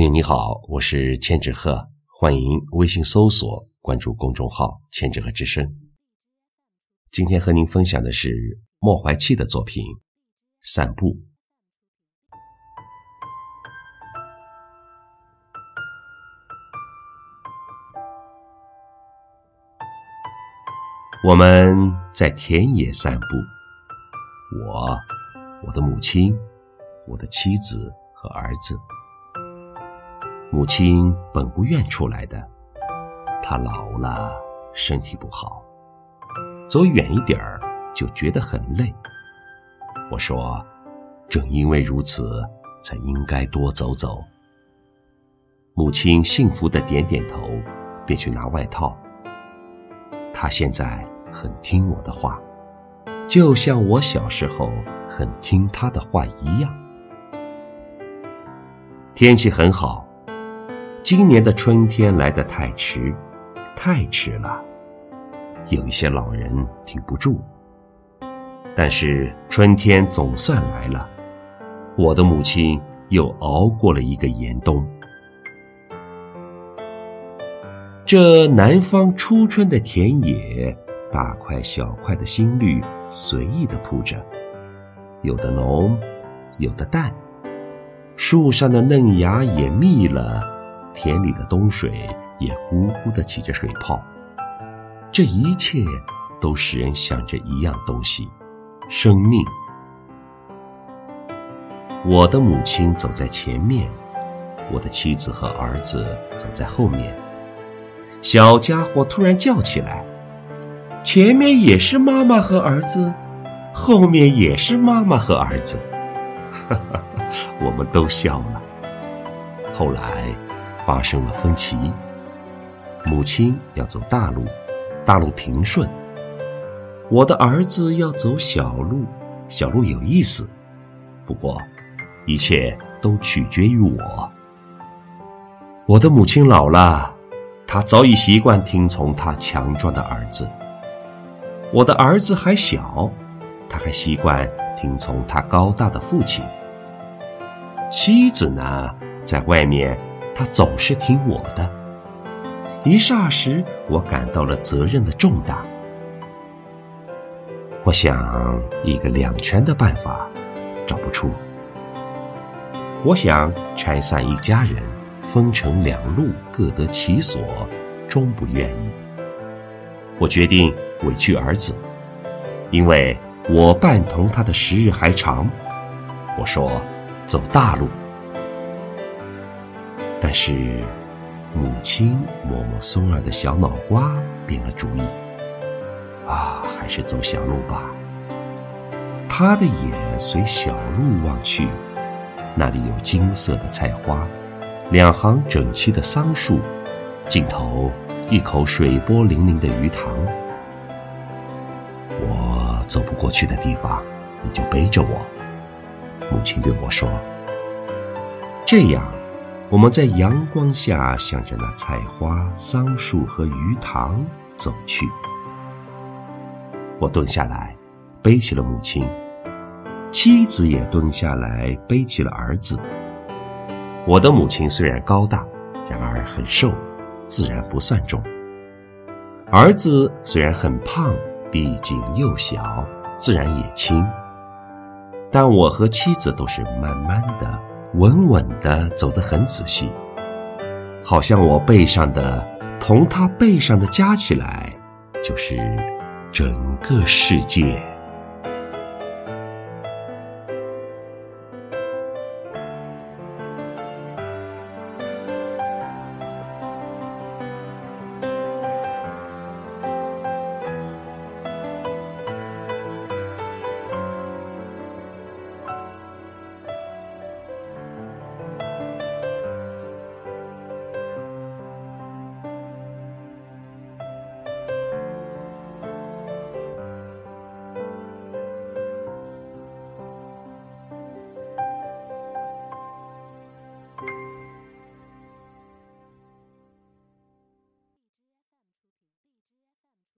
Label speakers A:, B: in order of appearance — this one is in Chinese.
A: 朋友你好，我是千纸鹤，欢迎微信搜索关注公众号“千纸鹤之声”。今天和您分享的是莫怀戚的作品《散步》。我们在田野散步，我、我的母亲、我的妻子和儿子。母亲本不愿出来的，她老了，身体不好，走远一点儿就觉得很累。我说，正因为如此，才应该多走走。母亲幸福的点点头，便去拿外套。她现在很听我的话，就像我小时候很听她的话一样。天气很好。今年的春天来得太迟，太迟了，有一些老人挺不住。但是春天总算来了，我的母亲又熬过了一个严冬。这南方初春的田野，大块小块的新绿随意的铺着，有的浓，有的淡，树上的嫩芽也密了。田里的冬水也呼呼的起着水泡，这一切都使人想着一样东西：生命。我的母亲走在前面，我的妻子和儿子走在后面。小家伙突然叫起来：“前面也是妈妈和儿子，后面也是妈妈和儿子。”哈哈，我们都笑了。后来。发生了分歧，母亲要走大路，大路平顺；我的儿子要走小路，小路有意思。不过，一切都取决于我。我的母亲老了，她早已习惯听从她强壮的儿子；我的儿子还小，他还习惯听从他高大的父亲。妻子呢，在外面。他总是听我的。一霎时，我感到了责任的重大。我想一个两全的办法，找不出。我想拆散一家人，分成两路，各得其所，终不愿意。我决定委屈儿子，因为我伴同他的时日还长。我说，走大路。但是，母亲摸摸孙儿的小脑瓜，变了主意。啊，还是走小路吧。他的眼随小路望去，那里有金色的菜花，两行整齐的桑树，尽头一口水波粼粼的鱼塘。我走不过去的地方，你就背着我。母亲对我说：“这样。”我们在阳光下，向着那菜花、桑树和鱼塘走去。我蹲下来，背起了母亲；妻子也蹲下来，背起了儿子。我的母亲虽然高大，然而很瘦，自然不算重；儿子虽然很胖，毕竟又小，自然也轻。但我和妻子都是慢慢的。稳稳的走得很仔细，好像我背上的同他背上的加起来，就是整个世界。